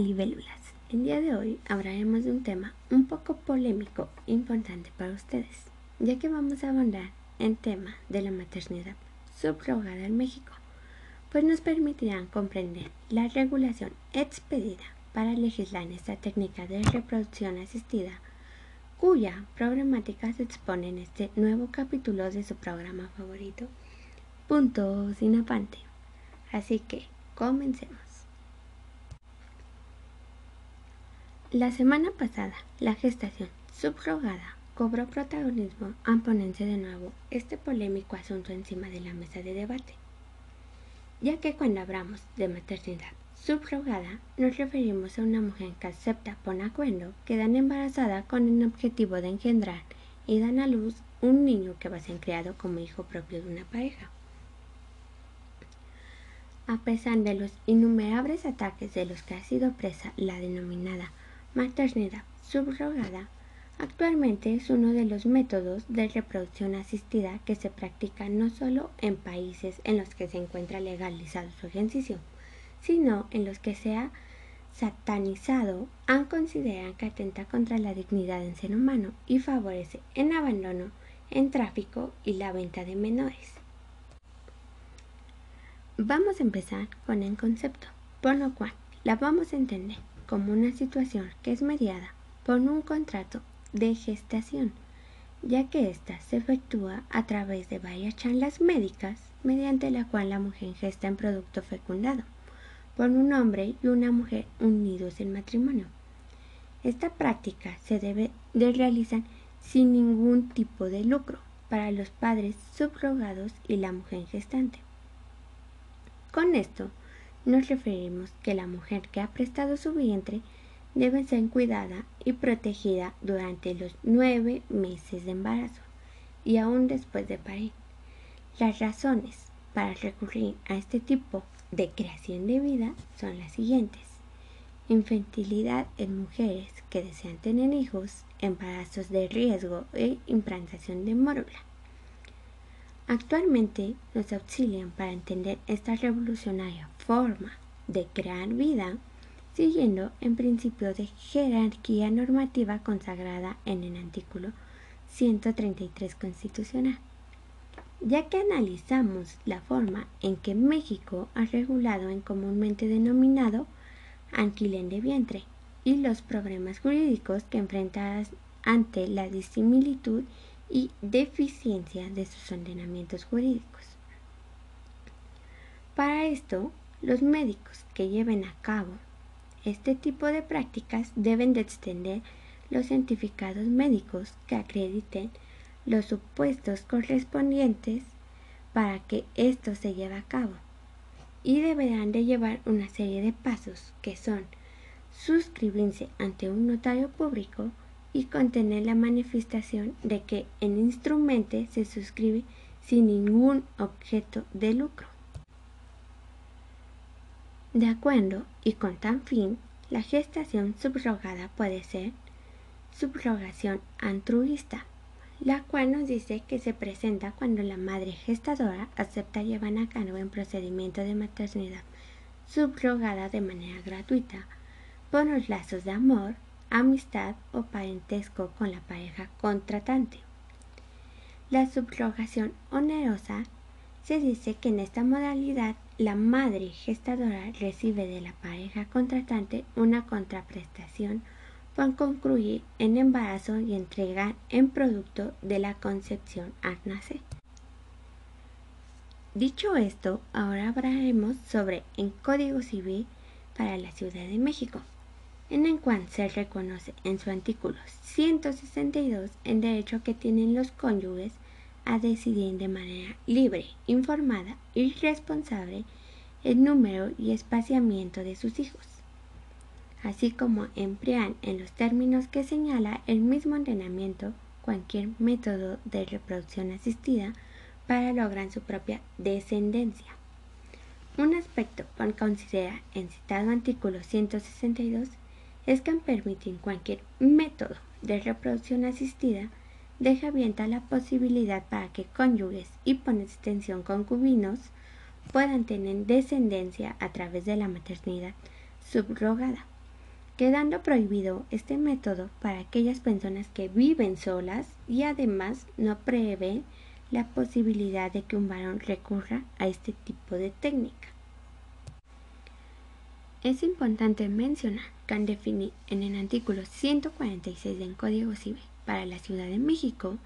libélulas. El día de hoy hablaremos de un tema un poco polémico importante para ustedes, ya que vamos a abordar el tema de la maternidad subrogada en México, pues nos permitirán comprender la regulación expedida para legislar esta técnica de reproducción asistida, cuya problemática se expone en este nuevo capítulo de su programa favorito, Punto sin apante. Así que, comencemos. La semana pasada, la gestación subrogada cobró protagonismo al ponerse de nuevo este polémico asunto encima de la mesa de debate, ya que cuando hablamos de maternidad subrogada nos referimos a una mujer que acepta por acuerdo quedan embarazada con el objetivo de engendrar y dan a luz un niño que va a ser criado como hijo propio de una pareja. A pesar de los innumerables ataques de los que ha sido presa la denominada maternidad subrogada. Actualmente es uno de los métodos de reproducción asistida que se practica no solo en países en los que se encuentra legalizado su ejercicio, sino en los que se ha satanizado, han considerado que atenta contra la dignidad del ser humano y favorece en abandono, en tráfico y la venta de menores. Vamos a empezar con el concepto, por lo cual la vamos a entender como una situación que es mediada por un contrato de gestación, ya que ésta se efectúa a través de varias charlas médicas mediante la cual la mujer gesta en producto fecundado por un hombre y una mujer unidos en matrimonio. Esta práctica se debe de realizar sin ningún tipo de lucro para los padres subrogados y la mujer gestante. Con esto nos referimos que la mujer que ha prestado su vientre debe ser cuidada y protegida durante los nueve meses de embarazo y aún después de parir. Las razones para recurrir a este tipo de creación de vida son las siguientes. Infantilidad en mujeres que desean tener hijos, embarazos de riesgo e implantación de mórula. Actualmente nos auxilian para entender esta revolucionaria forma de crear vida siguiendo el principio de jerarquía normativa consagrada en el artículo 133 constitucional. Ya que analizamos la forma en que México ha regulado en comúnmente denominado alquiler de vientre y los problemas jurídicos que enfrenta ante la disimilitud y deficiencia de sus ordenamientos jurídicos. Para esto, los médicos que lleven a cabo este tipo de prácticas deben de extender los certificados médicos que acrediten los supuestos correspondientes para que esto se lleve a cabo y deberán de llevar una serie de pasos que son suscribirse ante un notario público y contener la manifestación de que el instrumento se suscribe sin ningún objeto de lucro. De acuerdo y con tan fin, la gestación subrogada puede ser subrogación altruista, la cual nos dice que se presenta cuando la madre gestadora acepta llevar a cabo un procedimiento de maternidad subrogada de manera gratuita por los lazos de amor, amistad o parentesco con la pareja contratante. La subrogación onerosa se dice que en esta modalidad la madre gestadora recibe de la pareja contratante una contraprestación por concluir en embarazo y entregar en producto de la concepción al nacer. Dicho esto, ahora hablaremos sobre el Código Civil para la Ciudad de México en el cual se reconoce en su artículo 162 el derecho que tienen los cónyuges a decidir de manera libre, informada y responsable el número y espaciamiento de sus hijos, así como emplear en los términos que señala el mismo ordenamiento cualquier método de reproducción asistida para lograr su propia descendencia. Un aspecto por considerar en citado artículo 162 es que permiten cualquier método de reproducción asistida deja abierta la posibilidad para que cónyuges y por extensión concubinos puedan tener descendencia a través de la maternidad subrogada, quedando prohibido este método para aquellas personas que viven solas y además no prevé la posibilidad de que un varón recurra a este tipo de técnica. Es importante mencionar que han definido en el artículo 146 del Código Civil para la Ciudad de México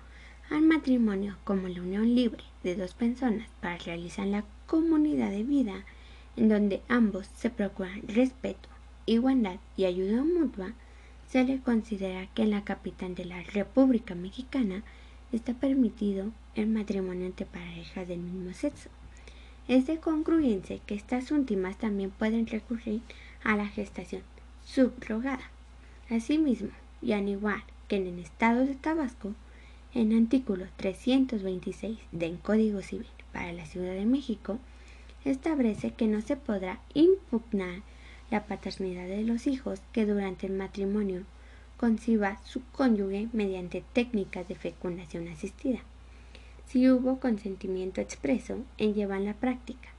al matrimonio como la unión libre de dos personas para realizar la comunidad de vida en donde ambos se procuran respeto, igualdad y ayuda mutua, se le considera que en la capital de la República Mexicana está permitido el matrimonio entre parejas del mismo sexo. Es de concluirse que estas últimas también pueden recurrir a la gestación subrogada. Asimismo, y al igual que en el estado de Tabasco, en el artículo 326 del Código Civil para la Ciudad de México, establece que no se podrá impugnar la paternidad de los hijos que durante el matrimonio conciba su cónyuge mediante técnicas de fecundación asistida si hubo consentimiento expreso en llevar la práctica.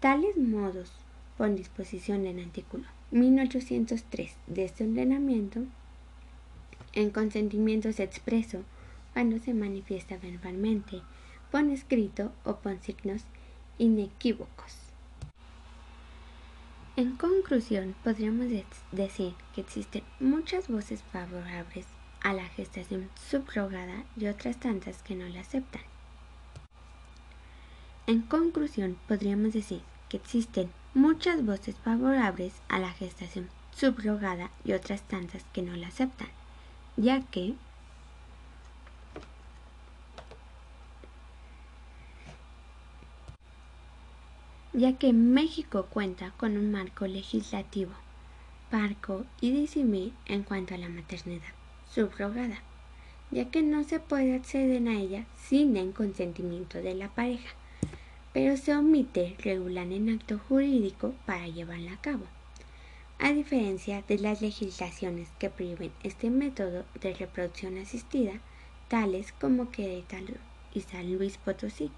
Tales modos, por disposición del artículo 1803 de este ordenamiento, en consentimiento se expreso cuando se manifiesta verbalmente, por escrito o por signos inequívocos. En conclusión, podríamos decir que existen muchas voces favorables a la gestación subrogada y otras tantas que no la aceptan. En conclusión, podríamos decir que existen muchas voces favorables a la gestación subrogada y otras tantas que no la aceptan, ya que ya que México cuenta con un marco legislativo, parco y disimil en cuanto a la maternidad subrogada, ya que no se puede acceder a ella sin el consentimiento de la pareja, pero se omite regular en acto jurídico para llevarla a cabo, a diferencia de las legislaciones que prohíben este método de reproducción asistida, tales como Querétaro y San Luis Potosí.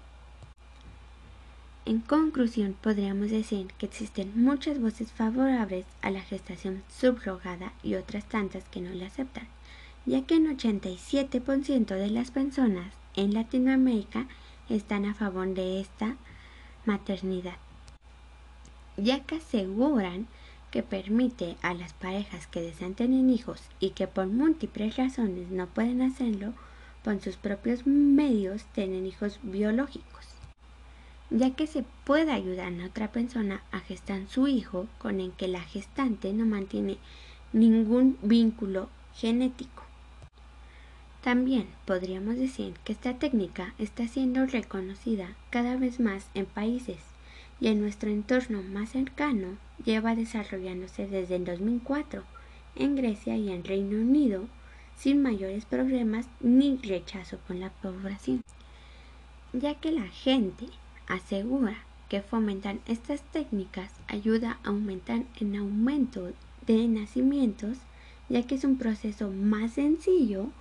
En conclusión, podríamos decir que existen muchas voces favorables a la gestación subrogada y otras tantas que no la aceptan ya que un 87% de las personas en Latinoamérica están a favor de esta maternidad, ya que aseguran que permite a las parejas que desean tener hijos y que por múltiples razones no pueden hacerlo con sus propios medios tener hijos biológicos, ya que se puede ayudar a otra persona a gestar su hijo con el que la gestante no mantiene ningún vínculo genético. También podríamos decir que esta técnica está siendo reconocida cada vez más en países y en nuestro entorno más cercano lleva desarrollándose desde el 2004 en Grecia y en Reino Unido sin mayores problemas ni rechazo con la población, ya que la gente asegura que fomentar estas técnicas ayuda a aumentar el aumento de nacimientos, ya que es un proceso más sencillo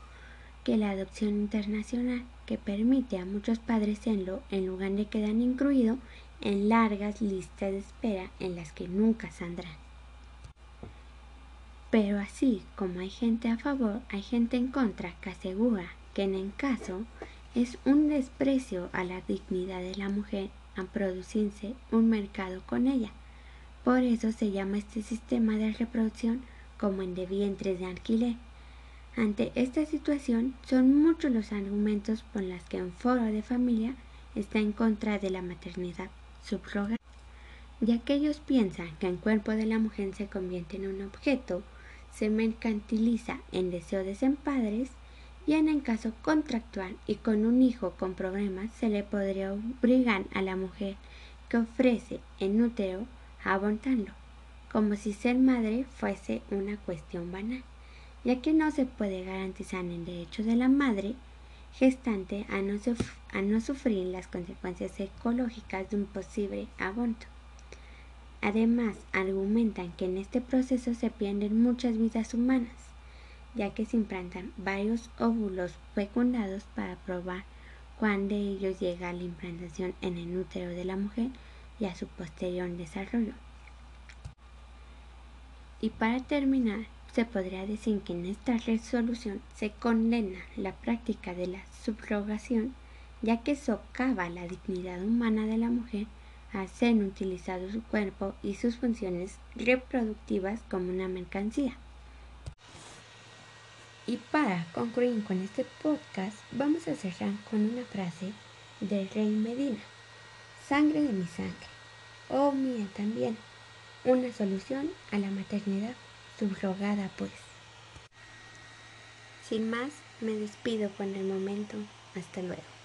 que la adopción internacional, que permite a muchos padres serlo en lugar de quedar incluido en largas listas de espera en las que nunca saldrán. Pero así como hay gente a favor, hay gente en contra que asegura que en el caso es un desprecio a la dignidad de la mujer a producirse un mercado con ella. Por eso se llama este sistema de reproducción como en de vientres de alquiler. Ante esta situación, son muchos los argumentos por los que un foro de familia está en contra de la maternidad subrogada, ya que ellos piensan que el cuerpo de la mujer se convierte en un objeto, se mercantiliza en deseo de ser padres y en el caso contractual y con un hijo con problemas se le podría obligar a la mujer que ofrece en útero a abortarlo, como si ser madre fuese una cuestión banal ya que no se puede garantizar el derecho de la madre gestante a no, sufrir las consecuencias ecológicas de un posible aborto. Además, argumentan que en este proceso se pierden muchas vidas humanas, ya que se implantan varios óvulos fecundados para probar cuándo de ellos llega a la implantación en el útero de la mujer y a su posterior desarrollo. Y para terminar, se podría decir que en esta resolución se condena la práctica de la subrogación, ya que socava la dignidad humana de la mujer al ser utilizado su cuerpo y sus funciones reproductivas como una mercancía. Y para concluir con este podcast, vamos a cerrar con una frase del rey Medina. Sangre de mi sangre, oh mía también, una solución a la maternidad subrogada pues. Sin más, me despido por el momento. Hasta luego.